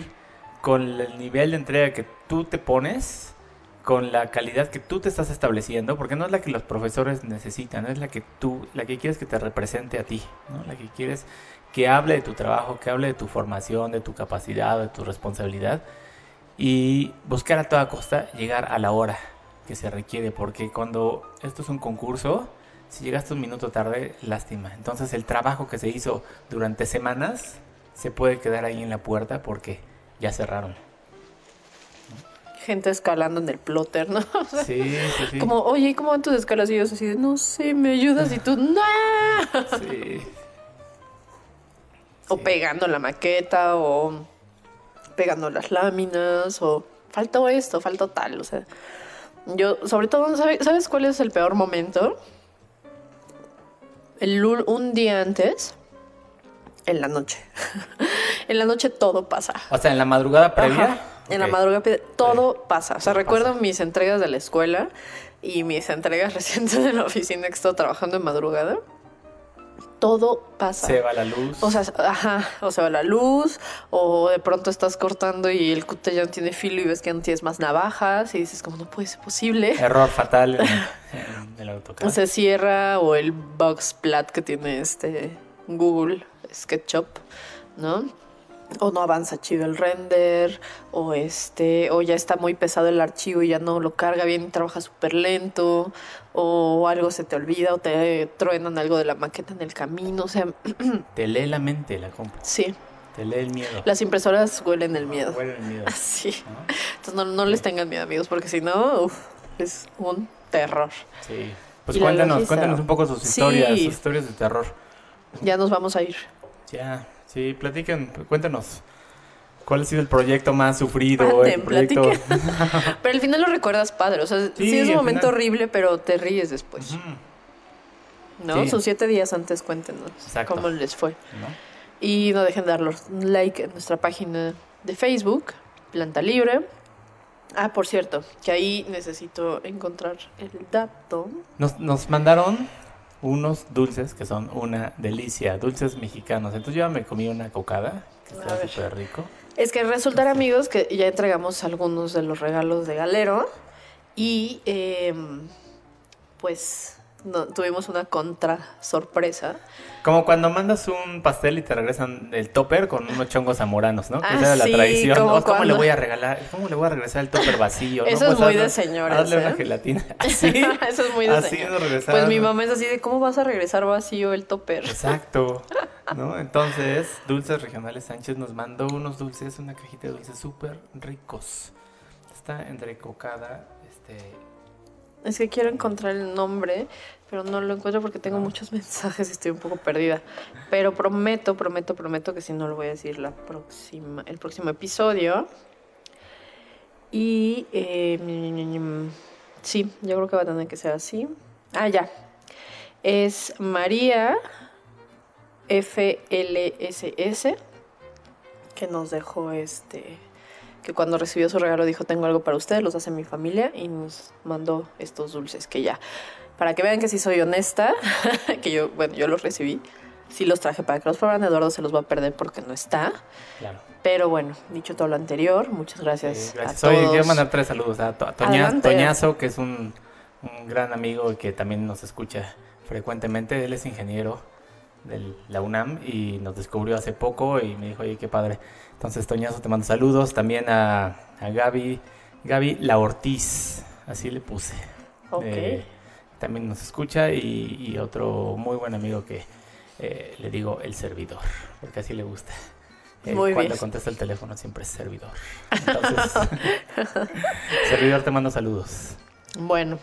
con el nivel de entrega que tú te pones, con la calidad que tú te estás estableciendo, porque no es la que los profesores necesitan, es la que tú, la que quieres que te represente a ti, ¿no? La que quieres que hable de tu trabajo, que hable de tu formación, de tu capacidad, de tu responsabilidad y buscar a toda costa llegar a la hora que se requiere, porque cuando esto es un concurso, si llegaste un minuto tarde, lástima. Entonces el trabajo que se hizo durante semanas se puede quedar ahí en la puerta porque ya cerraron. Gente escalando en el plotter, ¿no? *laughs* O sea, Sí, sí, sí. Como, oye, ¿y cómo van tus escalas? Y ellos así de, no sé, ¿me ayudas? Y tú, ¡no! *laughs* Sí. O Sí. pegando la maqueta, o pegando las láminas, o faltó esto, faltó tal. O sea, yo, sobre todo, ¿sabe- ¿sabes cuál es el peor momento? El, un día antes, en la noche. *laughs* en la noche todo pasa. O sea, en la madrugada previa. Ajá. En la madrugada pe- todo pasa. O sea, Todo recuerdo pasa. mis entregas de la escuela y mis entregas *laughs* recientes de la oficina que he estado trabajando en madrugada. Todo pasa. Se va la luz. O sea, ajá, o se va la luz, o de pronto estás cortando y el cute ya no tiene filo y ves que no tienes más navajas y dices como no puede ser posible. Error fatal en, *laughs* en el AutoCAD. O se cierra o el Boxplat que tiene este Google SketchUp, ¿no? O no avanza chido el render, o este, o ya está muy pesado el archivo y ya no lo carga bien y trabaja súper lento, o algo se te olvida, o te truenan algo de la maqueta en el camino, o sea, *clears throat* Te lee la mente la compra. sí, Te lee el miedo. las impresoras huelen el miedo. Huele el miedo. *laughs* Sí, ¿no? entonces no, no les tengan miedo amigos, porque si no, uf, es un terror. Sí. Pues cuéntanos, cuéntanos un poco sus Sí. historias, sus historias de terror. Ya nos vamos a ir. Ya, sí, platiquen, cuéntanos. ¿Cuál ha sido el proyecto más sufrido? El proyecto... *laughs* Pero al final lo recuerdas padre, o sea, sí, Sí, es un momento final. horrible, pero te ríes después, ¿no? Sí. Sus siete días antes cuéntenos Exacto. cómo les fue. ¿no? Y no dejen de darlos like en nuestra página de Facebook, Planta Libre. Ah, por cierto, que ahí necesito encontrar el dato. Nos, nos mandaron unos dulces que son una delicia, dulces mexicanos. Entonces yo ya me comí una cocada, que está súper rico. Es que resultar amigos que ya entregamos algunos de los regalos de Galero y em, pues no, tuvimos una contra sorpresa. Como cuando mandas un pastel y te regresan el topper con unos chongos zamoranos, ¿no? Ah, esa era la sí, tradición. como ¿no? ¿Cómo le voy a regalar? ¿Cómo le voy a regresar el topper vacío? no? Eso es Pues muy de señores, Hazle una ¿eh? gelatina. *laughs* Así. Eso es muy de Así señor. Pues mi mamá es así de cómo vas a regresar vacío el topper. Exacto. *laughs* ¿No? Entonces, Dulces Regionales Sánchez nos mandó unos dulces, una cajita de dulces súper ricos. Está entrecocada, este... Es que quiero encontrar el nombre, pero no lo encuentro porque tengo muchos *laughs* mensajes y estoy un poco perdida. Pero prometo, prometo, prometo que si no lo voy a decir la próxima, el próximo episodio. Y eh, sí, yo creo que va a tener que ser así. Ah, ya. Es María FLSS, que nos dejó este, que cuando recibió su regalo dijo, tengo algo para ustedes, los hace mi familia, y nos mandó estos dulces que ya, para que vean que sí soy honesta, *laughs* que yo, bueno, yo los recibí, sí los traje para que los probaran, Eduardo se los va a perder porque no está. Claro. Pero bueno, dicho todo lo anterior, muchas gracias, Sí, gracias. a todos. quiero mandar tres saludos a, To- a Toña-. Toñazo, que es un, un gran amigo y que también nos escucha frecuentemente. Él es ingeniero de la UNAM y nos descubrió hace poco y me dijo, oye, qué padre. Entonces, Toñazo, te mando saludos. También a, a Gaby, Gaby La Ortiz, así le puse. Ok. Eh, también nos escucha y, y otro muy buen amigo que eh, le digo el servidor, porque así le gusta. Eh, Muy cuando bien. contesta el teléfono siempre es servidor. Entonces, *laughs* servidor te mando saludos. Bueno,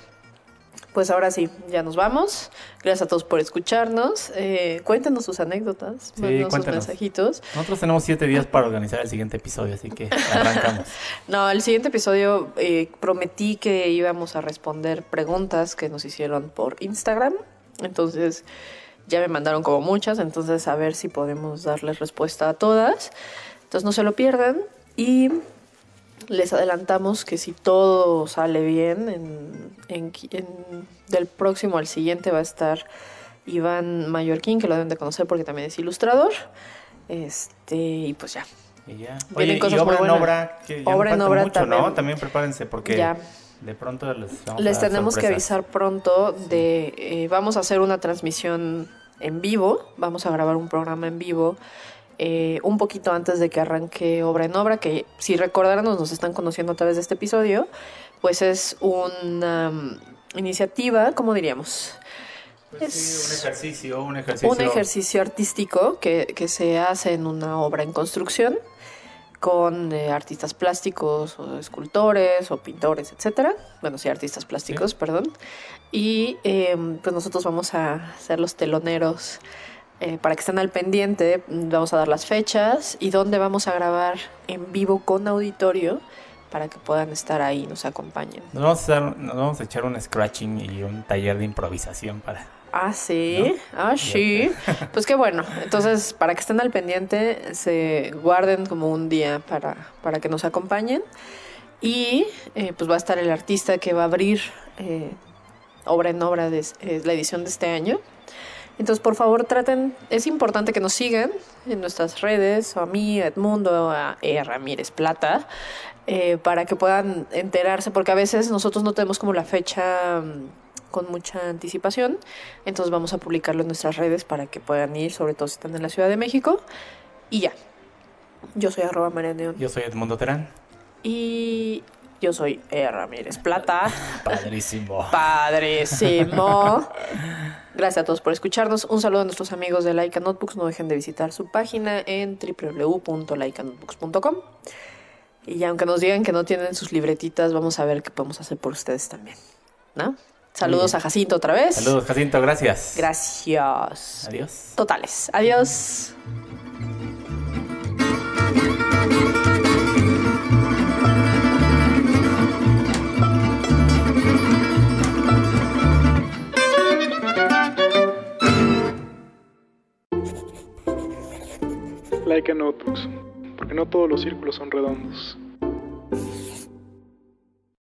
pues ahora sí, ya nos vamos. Gracias a todos por escucharnos. Eh, cuéntenos sus anécdotas, Sí, mándenos sus cuéntenos. mensajitos. Nosotros tenemos siete días para organizar el siguiente episodio, así que arrancamos. *laughs* No, el siguiente episodio eh, prometí que íbamos a responder preguntas que nos hicieron por Instagram. Entonces ya me mandaron como muchas, entonces a ver si podemos darles respuesta a todas. Entonces no se lo pierdan y les adelantamos que si todo sale bien, en, en qui- en- del próximo al siguiente va a estar Iván Mallorquín, que lo deben de conocer porque también es ilustrador. Este, y pues ya, Y ya. Y cosas obra muy en obra, que Obra no en obra mucho, también. ¿no? También prepárense porque Ya. de pronto les vamos Les a dar tenemos que avisar pronto de eh, vamos a hacer una transmisión en vivo, vamos a grabar un programa en vivo eh, un poquito antes de que arranque obra en obra, que si recordaron nos están conociendo a través de este episodio, pues es una mm, iniciativa, ¿cómo diríamos? Pues sí, es- un ejercicio, un ejercicio. Un ejercicio artístico que, que se hace en una obra en construcción con eh, artistas plásticos o escultores o pintores, etcétera. Bueno, sí, artistas plásticos, perdón. Y eh, pues nosotros vamos a ser los teloneros eh, para que estén al pendiente. Vamos a dar las fechas y dónde vamos a grabar en vivo con auditorio para que puedan estar ahí y nos acompañen. Nos vamos, a dar- nos vamos a echar un scratching y un taller de improvisación para... Ah, sí. Ah, sí. Pues qué bueno. Entonces, para que estén al pendiente, se guarden como un día para, para que nos acompañen. Y eh, pues va a estar el artista que va a abrir eh, obra en obra de la edición de este año. Entonces, por favor, traten, es importante que nos sigan en nuestras redes, o a mí, a Edmundo, a E. Ramírez Plata, eh, para que puedan enterarse, porque a veces nosotros no tenemos como la fecha mm, con mucha anticipación, entonces vamos a publicarlo en nuestras redes para que puedan ir, sobre todo si están en la Ciudad de México. Y ya, yo soy arroba María Neón. Yo soy Edmundo Terán. Y yo soy E. Ramírez Plata. *laughs* Padrísimo. Padrísimo. *laughs* Gracias a todos por escucharnos. Un saludo a nuestros amigos de Laika Notebooks. No dejen de visitar su página en www.laikanotebooks.com. Y aunque nos digan que no tienen sus libretitas, vamos a ver qué podemos hacer por ustedes también. ¿No? Saludos a Jacinto otra vez. Saludos, Jacinto, gracias. Gracias. Adiós. Totales. Adiós. Laika Notebooks, porque no todos los círculos son redondos.